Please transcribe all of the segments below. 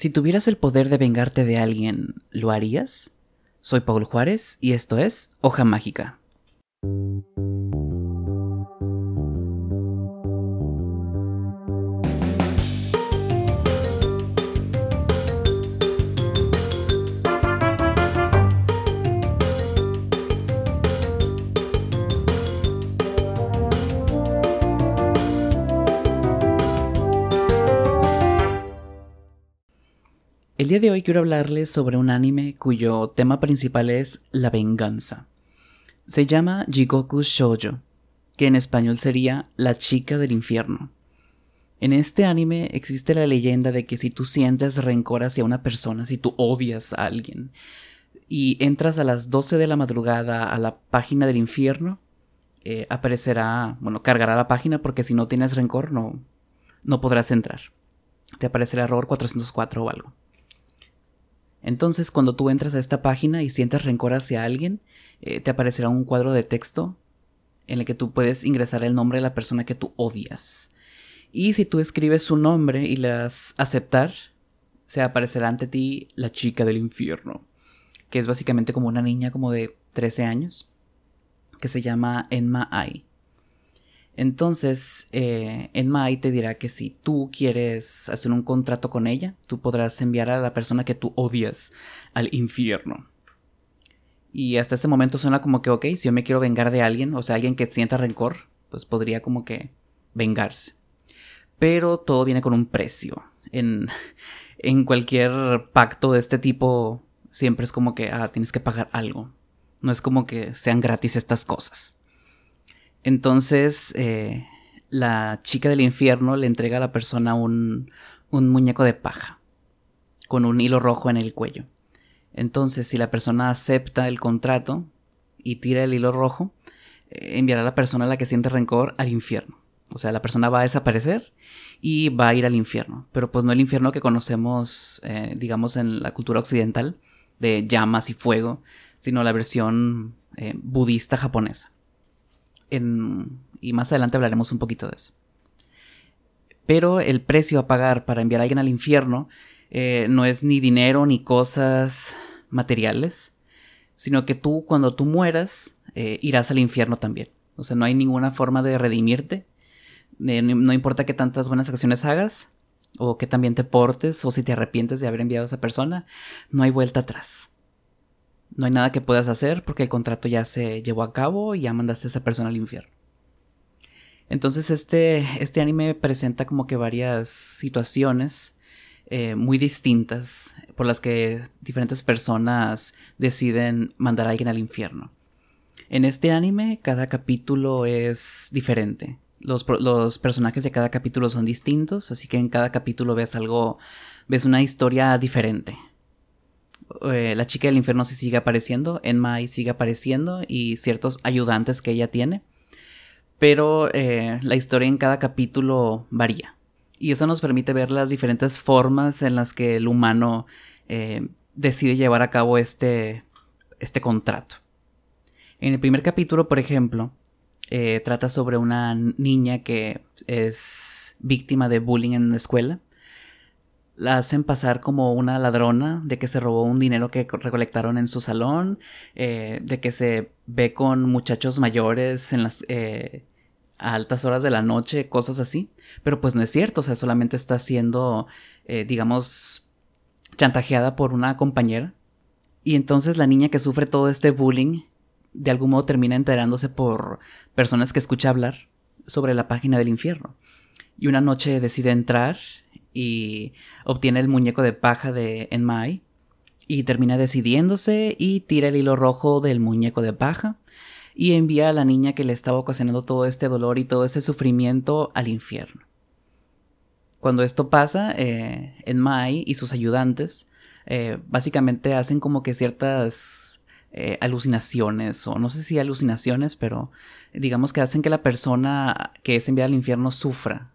Si tuvieras el poder de vengarte de alguien, ¿lo harías? Soy Paul Juárez y esto es Hoja Mágica. El día de hoy quiero hablarles sobre un anime cuyo tema principal es la venganza. Se llama Jigoku Shoujo, que en español sería La chica del infierno. En este anime existe la leyenda de que si tú sientes rencor hacia una persona, si tú odias a alguien, y entras a las 12 de la madrugada a la página del infierno, eh, aparecerá, bueno, cargará la página porque si no tienes rencor no, no podrás entrar. Te aparecerá error 404 o algo. Entonces, cuando tú entras a esta página y sientes rencor hacia alguien, eh, te aparecerá un cuadro de texto en el que tú puedes ingresar el nombre de la persona que tú odias. Y si tú escribes su nombre y las aceptar, se aparecerá ante ti la chica del infierno, que es básicamente como una niña como de 13 años, que se llama Enma Ai. Entonces, eh, en Mai te dirá que si tú quieres hacer un contrato con ella, tú podrás enviar a la persona que tú odias al infierno. Y hasta este momento suena como que, ok, si yo me quiero vengar de alguien, o sea, alguien que sienta rencor, pues podría como que vengarse. Pero todo viene con un precio. En, en cualquier pacto de este tipo, siempre es como que, ah, tienes que pagar algo. No es como que sean gratis estas cosas. Entonces, eh, la chica del infierno le entrega a la persona un, un muñeco de paja con un hilo rojo en el cuello. Entonces, si la persona acepta el contrato y tira el hilo rojo, eh, enviará a la persona a la que siente rencor al infierno. O sea, la persona va a desaparecer y va a ir al infierno. Pero pues no el infierno que conocemos, eh, digamos, en la cultura occidental, de llamas y fuego, sino la versión budista japonesa y más adelante hablaremos un poquito de eso. Pero el precio a pagar para enviar a alguien al infierno eh, no es ni dinero ni cosas materiales, sino que tú cuando tú mueras eh, irás al infierno también. O sea, no hay ninguna forma de redimirte. Eh, no, importa qué tantas buenas acciones hagas, o que también te portes, o si te arrepientes de haber enviado a esa persona, no hay vuelta atrás. No hay nada que puedas hacer porque el contrato ya se llevó a cabo y ya mandaste a esa persona al infierno. Entonces este, este anime presenta como que varias situaciones eh, muy distintas por las que diferentes personas deciden mandar a alguien al infierno. En este anime cada capítulo es diferente. Los, los, personajes de cada capítulo son distintos, así que en cada capítulo ves algo, ves una historia diferente. Eh, la chica del infierno sigue apareciendo, Enma sigue apareciendo y ciertos ayudantes que ella tiene. Pero eh, la historia en cada capítulo varía. Y eso nos permite ver las diferentes formas en las que el humano eh, decide llevar a cabo este, este contrato. En el primer capítulo, por ejemplo, trata sobre una niña que es víctima de bullying en la escuela la hacen pasar como una ladrona, de que se robó un dinero que recolectaron en su salón, eh, de que se ve con muchachos mayores en las eh, a altas horas de la noche, cosas así. Pero pues no es cierto, o sea, solamente está siendo, eh, digamos, chantajeada por una compañera. Y entonces la niña que sufre todo este bullying, de algún modo termina enterándose por personas que escucha hablar sobre la página del infierno. Y una noche decide entrar y obtiene el muñeco de paja de Enmai y termina decidiéndose y tira el hilo rojo del muñeco de paja y envía a la niña que le estaba ocasionando todo este dolor y todo ese sufrimiento al infierno. Cuando esto pasa, eh, Enmai y sus ayudantes eh, básicamente hacen como que ciertas eh, alucinaciones, o no sé si alucinaciones, pero digamos que hacen que la persona que es enviada al infierno sufra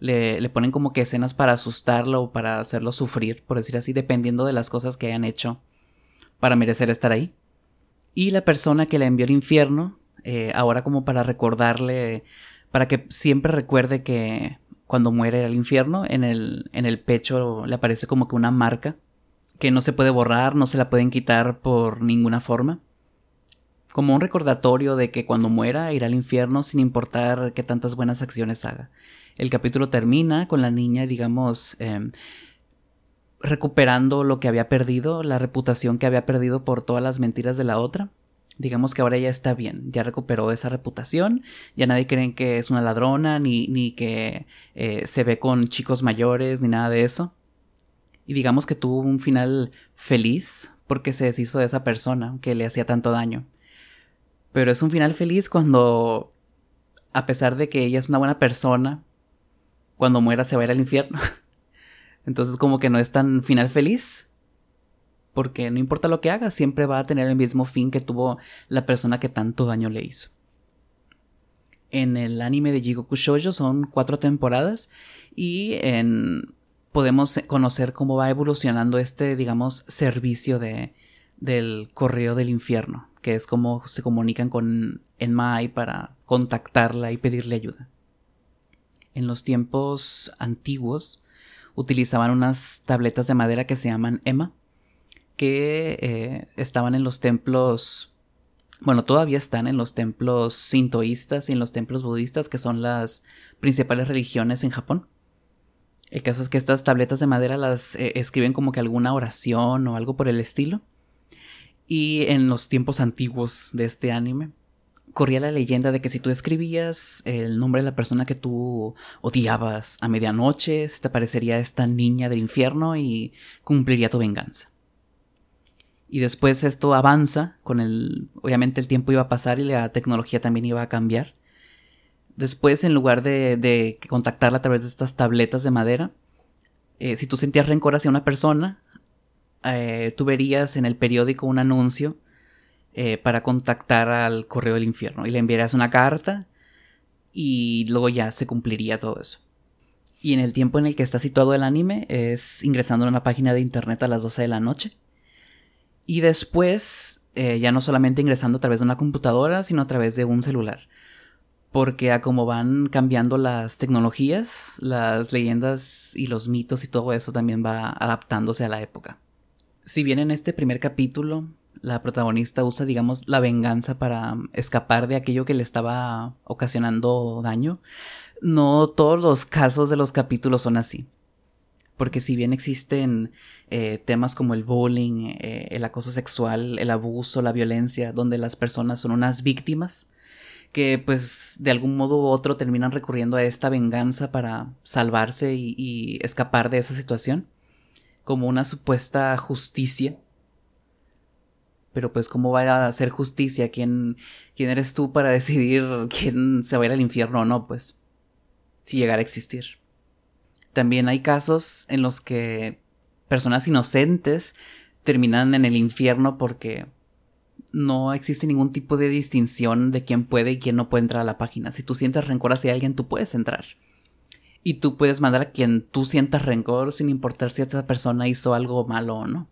le, ponen como que escenas para asustarlo o para hacerlo sufrir, por decir así, dependiendo de las cosas que hayan hecho para merecer estar ahí. Y la persona que le envió al infierno, eh, ahora como para recordarle, para que siempre recuerde que cuando muere al infierno, en el, en el pecho le aparece como que una marca que no se puede borrar, no se la pueden quitar por ninguna forma. Como un recordatorio de que cuando muera irá al infierno sin importar qué tantas buenas acciones haga. El capítulo termina con la niña, digamos, em, recuperando lo que había perdido, la reputación que había perdido por todas las mentiras de la otra digamos que ahora ya está bien, ya recuperó esa reputación, ya nadie cree que es una ladrona, ni, ni que eh, se ve con chicos mayores, ni nada de eso. Y digamos que tuvo un final feliz porque se deshizo de esa persona que le hacía tanto daño. Pero es un final feliz cuando, a pesar de que ella es una buena persona, cuando muera se va a ir al infierno. Entonces como que no es tan final feliz porque no importa lo que haga, siempre va a tener el mismo fin que tuvo la persona que tanto daño le hizo. En el anime de Jigoku Shoujo son cuatro temporadas y en, podemos conocer cómo va evolucionando este, digamos, servicio de, del correo del infierno, que es como se comunican con Enmai para contactarla y pedirle ayuda. En los tiempos antiguos utilizaban unas tabletas de madera que se llaman Emma que eh, estaban en los templos, bueno, todavía están en los templos sintoístas y en los templos budistas, que son las principales religiones en Japón. El caso es que estas tabletas de madera las eh, escriben como que alguna oración o algo por el estilo. Y en los tiempos antiguos de este anime, corría la leyenda de que si tú escribías el nombre de la persona que tú odiabas a medianoche, te aparecería esta niña del infierno y cumpliría tu venganza. Y después esto avanza, con el, obviamente el tiempo iba a pasar y la tecnología también iba a cambiar. Después, en lugar de, de contactarla a través de estas tabletas de madera, eh, si tú sentías rencor hacia una persona, eh, tú verías en el periódico un anuncio eh, para contactar al correo del infierno y le enviarías una carta y luego ya se cumpliría todo eso. Y en el tiempo en el que está situado el anime es ingresando en una página de internet a las 12 de la noche y después, eh, ya no solamente ingresando a través de una computadora, sino a través de un celular. Porque a como van cambiando las tecnologías, las leyendas y los mitos y todo eso también va adaptándose a la época. Si bien en este primer capítulo la protagonista usa, digamos, la venganza para escapar de aquello que le estaba ocasionando daño, no todos los casos de los capítulos son así porque si bien existen eh, temas como el bullying, eh, el acoso sexual, el abuso, la violencia, donde las personas son unas víctimas, que pues de algún modo u otro terminan recurriendo a esta venganza para salvarse y, escapar de esa situación, como una supuesta justicia. Pero pues cómo va a hacer justicia, ¿Quién, quién eres tú para decidir quién se va a ir al infierno o no, pues, si llegara a existir. También hay casos en los que personas inocentes terminan en el infierno porque no existe ningún tipo de distinción de quién puede y quién no puede entrar a la página. Si tú sientes rencor hacia alguien, tú puedes entrar. Y tú puedes mandar a quien tú sientas rencor sin importar si esa persona hizo algo malo o no.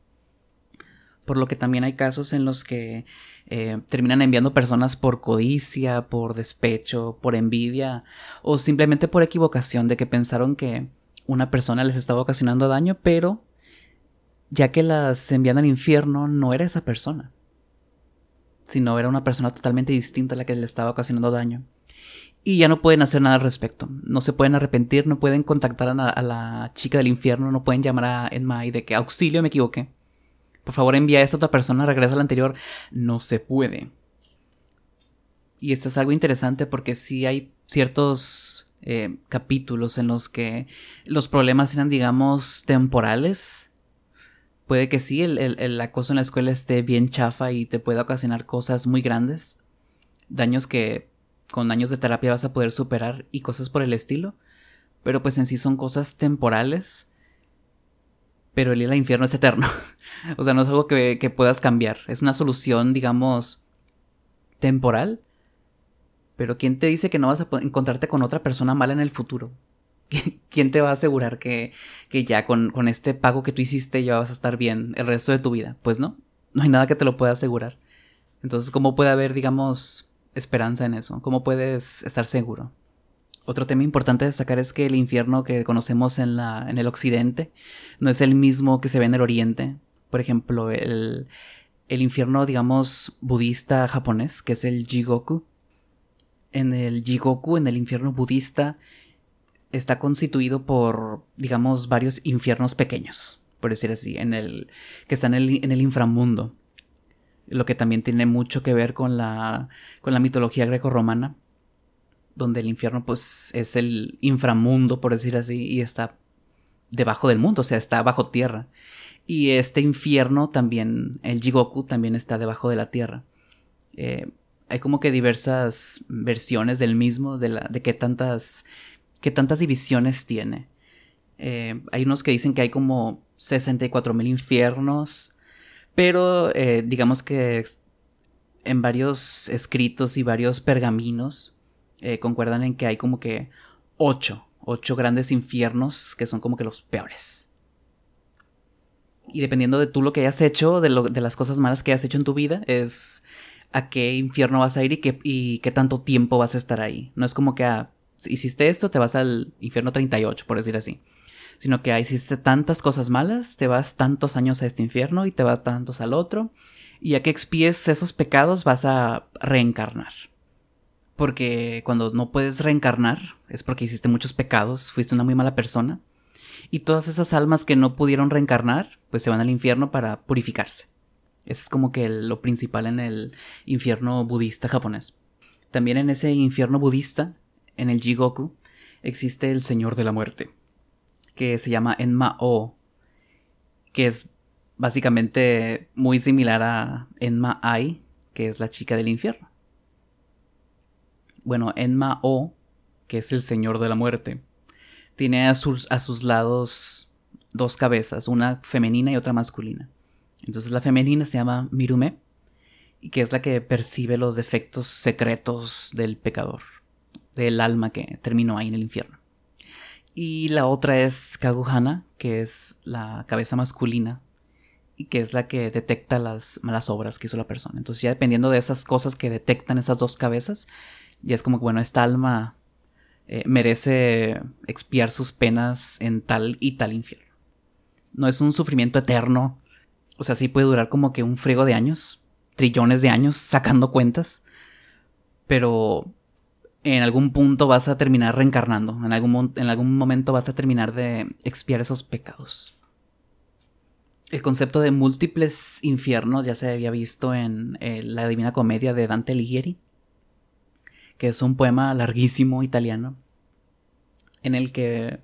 Por lo que también hay casos en los que eh, terminan enviando personas por codicia, por despecho, por envidia o simplemente por equivocación de que pensaron que una persona les estaba ocasionando daño, pero ya que las envían al infierno, no era esa persona, sino era una persona totalmente distinta a la que les estaba ocasionando daño. Y ya no pueden hacer nada al respecto. No se pueden arrepentir, no pueden contactar a la, chica del infierno, no pueden llamar a Enma y de que auxilio me equivoqué. Por favor envía a esta otra persona, regresa a la anterior. No se puede. Y esto es algo interesante porque sí hay ciertos eh, capítulos en los que los problemas eran, digamos, temporales. Puede que sí, el, acoso en la escuela esté bien chafa y te pueda ocasionar cosas muy grandes. Daños que con años de terapia vas a poder superar y cosas por el estilo. Pero pues en sí son cosas temporales. Pero el ir al infierno es eterno. o sea, no es algo que, puedas cambiar. Es una solución, digamos, temporal pero ¿quién te dice que no vas a encontrarte con otra persona mala en el futuro? ¿Quién te va a asegurar que, que ya con, con, este pago que tú hiciste ya vas a estar bien el resto de tu vida? Pues no, no hay nada que te lo pueda asegurar. Entonces, ¿cómo puede haber, digamos, esperanza en eso? ¿Cómo puedes estar seguro? Otro tema importante a destacar es que el infierno que conocemos en, la, en el occidente no es el mismo que se ve en el oriente. Por ejemplo, el, el infierno, digamos, budista japonés, que es el Jigoku. En el Jigoku, en el infierno budista, está constituido por, digamos, varios infiernos pequeños, por decir así, en el, que están en el, en el inframundo. Lo que también tiene mucho que ver con la, con la mitología greco-romana, donde el infierno, pues, es el inframundo, por decir así, y está debajo del mundo, o sea, está bajo tierra. Y este infierno también, el Jigoku también está debajo de la tierra. Eh, hay como que diversas versiones del mismo, de, la, qué tantas, qué tantas divisiones tiene. Eh, hay unos que dicen que hay como 64 mil infiernos, pero eh, digamos que en varios escritos y varios pergaminos concuerdan en que hay como que 8, 8 grandes infiernos que son como que los peores y dependiendo de tú lo que hayas hecho, de, las cosas malas que hayas hecho en tu vida, es a qué infierno vas a ir y qué, y qué tanto tiempo vas a estar ahí. No es como que ah, hiciste esto, te vas al infierno 38, por decir así. Sino que ah, hiciste tantas cosas malas, te vas tantos años a este infierno y te vas tantos al otro. Y a que expíes esos pecados vas a reencarnar. Porque cuando no puedes reencarnar es porque hiciste muchos pecados, fuiste una muy mala persona y todas esas almas que no pudieron reencarnar, pues se van al infierno para purificarse. Eso es como que lo principal en el infierno budista japonés. También en ese infierno budista, en el Jigoku, existe el Señor de la Muerte, que se llama Enma-O, que es básicamente muy similar a Enma-Ai, que es la chica del infierno. Bueno, Enma-O, que es el Señor de la Muerte, tiene a sus, a sus lados dos cabezas, una femenina y otra masculina. Entonces la femenina se llama Mirume, y que es la que percibe los defectos secretos del pecador, del alma que terminó ahí en el infierno. Y la otra es Kaguhana, que es la cabeza masculina y que es la que detecta las malas obras que hizo la persona. Entonces ya dependiendo de esas cosas que detectan esas dos cabezas, ya es como que, bueno, esta alma eh, merece expiar sus penas en tal y tal infierno. No es un sufrimiento eterno. O sea, sí puede durar como que un friego de años, trillones de años sacando cuentas. Pero en algún punto vas a terminar reencarnando. En algún, en algún momento vas a terminar de expiar esos pecados. El concepto de múltiples infiernos ya se había visto en eh, la Divina Comedia de Dante Alighieri que es un poema larguísimo italiano, en el que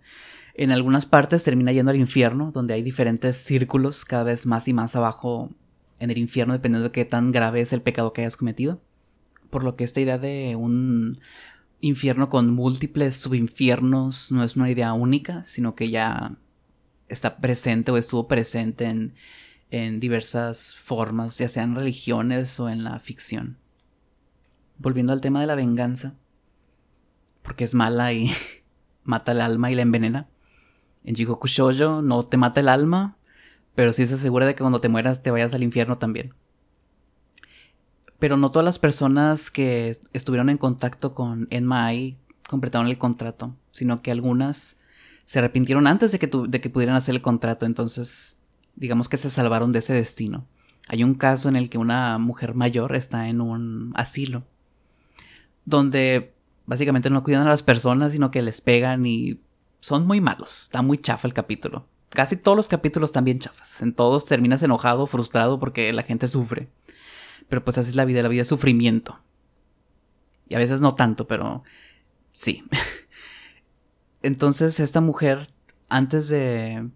en algunas partes termina yendo al infierno, donde hay diferentes círculos cada vez más y más abajo en el infierno, dependiendo de qué tan grave es el pecado que hayas cometido. Por lo que esta idea de un infierno con múltiples subinfiernos no es una idea única, sino que ya está presente o estuvo presente en, en diversas formas, ya sean religiones o en la ficción volviendo al tema de la venganza, porque es mala y mata el alma y la envenena. En Jigoku Shoujo no te mata el alma, pero sí se asegura de que cuando te mueras te vayas al infierno también. Pero no todas las personas que estuvieron en contacto con Enma-Ai completaron el contrato, sino que algunas se arrepintieron antes de que, de que pudieran hacer el contrato, entonces digamos que se salvaron de ese destino. Hay un caso en el que una mujer mayor está en un asilo donde básicamente no cuidan a las personas, sino que les pegan y son muy malos. Está muy chafa el capítulo. Casi todos los capítulos están bien chafas. En todos terminas enojado, frustrado porque la gente sufre. Pero pues así es la vida, la vida es sufrimiento. Y a veces no tanto, pero sí. Entonces esta mujer, antes de,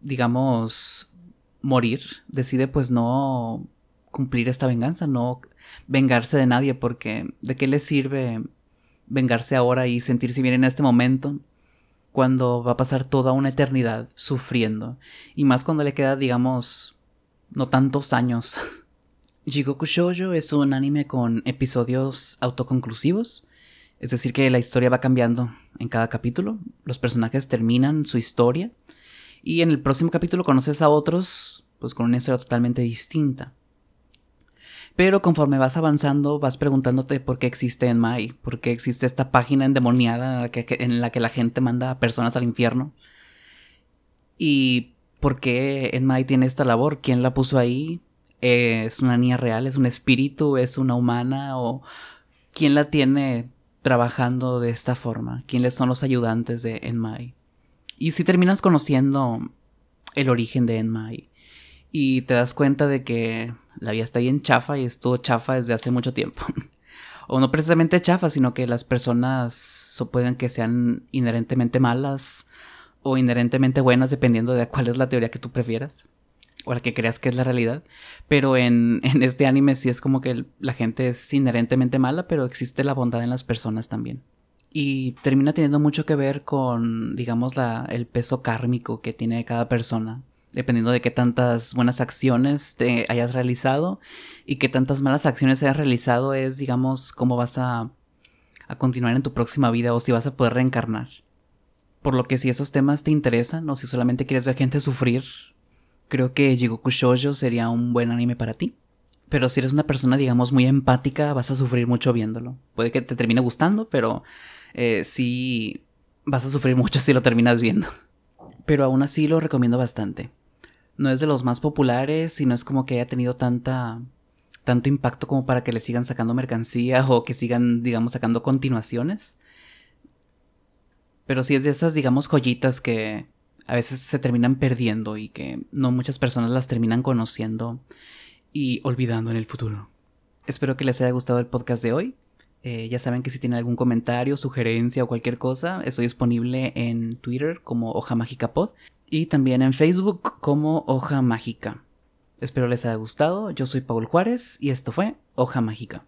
digamos, morir, decide pues no cumplir esta venganza, no vengarse de nadie, porque ¿de qué le sirve vengarse ahora y sentirse bien en este momento? Cuando va a pasar toda una eternidad sufriendo. Y más cuando le queda, digamos, no tantos años. Jigoku Shoujo es un anime con episodios autoconclusivos. Es decir, que la historia va cambiando en cada capítulo. Los personajes terminan su historia. Y en el próximo capítulo conoces a otros, pues con una historia totalmente distinta. Pero conforme vas avanzando, vas preguntándote por qué existe Enmai, por qué existe esta página endemoniada en la que, en la, que la gente manda a personas al infierno. Y por qué Enmai tiene esta labor, quién la puso ahí, es una niña real, es un espíritu, es una humana o quién la tiene trabajando de esta forma, quiénes son los ayudantes de Enmai. Y si terminas conociendo el origen de Enmai y te das cuenta de que la vida está bien chafa y estuvo chafa desde hace mucho tiempo. o no precisamente chafa, sino que las personas pueden que sean inherentemente malas o inherentemente buenas dependiendo de cuál es la teoría que tú prefieras o la que creas que es la realidad. Pero en, en este anime sí es como que la gente es inherentemente mala, pero existe la bondad en las personas también. Y termina teniendo mucho que ver con, digamos, la, el peso kármico que tiene cada persona. Dependiendo de qué tantas buenas acciones te hayas realizado y qué tantas malas acciones hayas realizado, es, digamos, cómo vas a, a continuar en tu próxima vida o si vas a poder reencarnar. Por lo que si esos temas te interesan o si solamente quieres ver gente sufrir creo que Jigoku Shoujo sería un buen anime para ti. Pero si eres una persona, digamos, muy empática, vas a sufrir mucho viéndolo. Puede que te termine gustando, pero eh, sí vas a sufrir mucho si lo terminas viendo. Pero aún así lo recomiendo bastante. No es de los más populares y no es como que haya tenido tanta tanto impacto como para que le sigan sacando mercancía o que sigan, digamos, sacando continuaciones. Pero sí es de esas, digamos, joyitas que a veces se terminan perdiendo y que no muchas personas las terminan conociendo y olvidando en el futuro. Espero que les haya gustado el podcast de hoy. Eh, ya saben que si tienen algún comentario, sugerencia o cualquier cosa, estoy disponible en Twitter como Hoja Mágica Pod y también en Facebook como Hoja Mágica. Espero les haya gustado. Yo soy Paul Juárez y esto fue Hoja Mágica.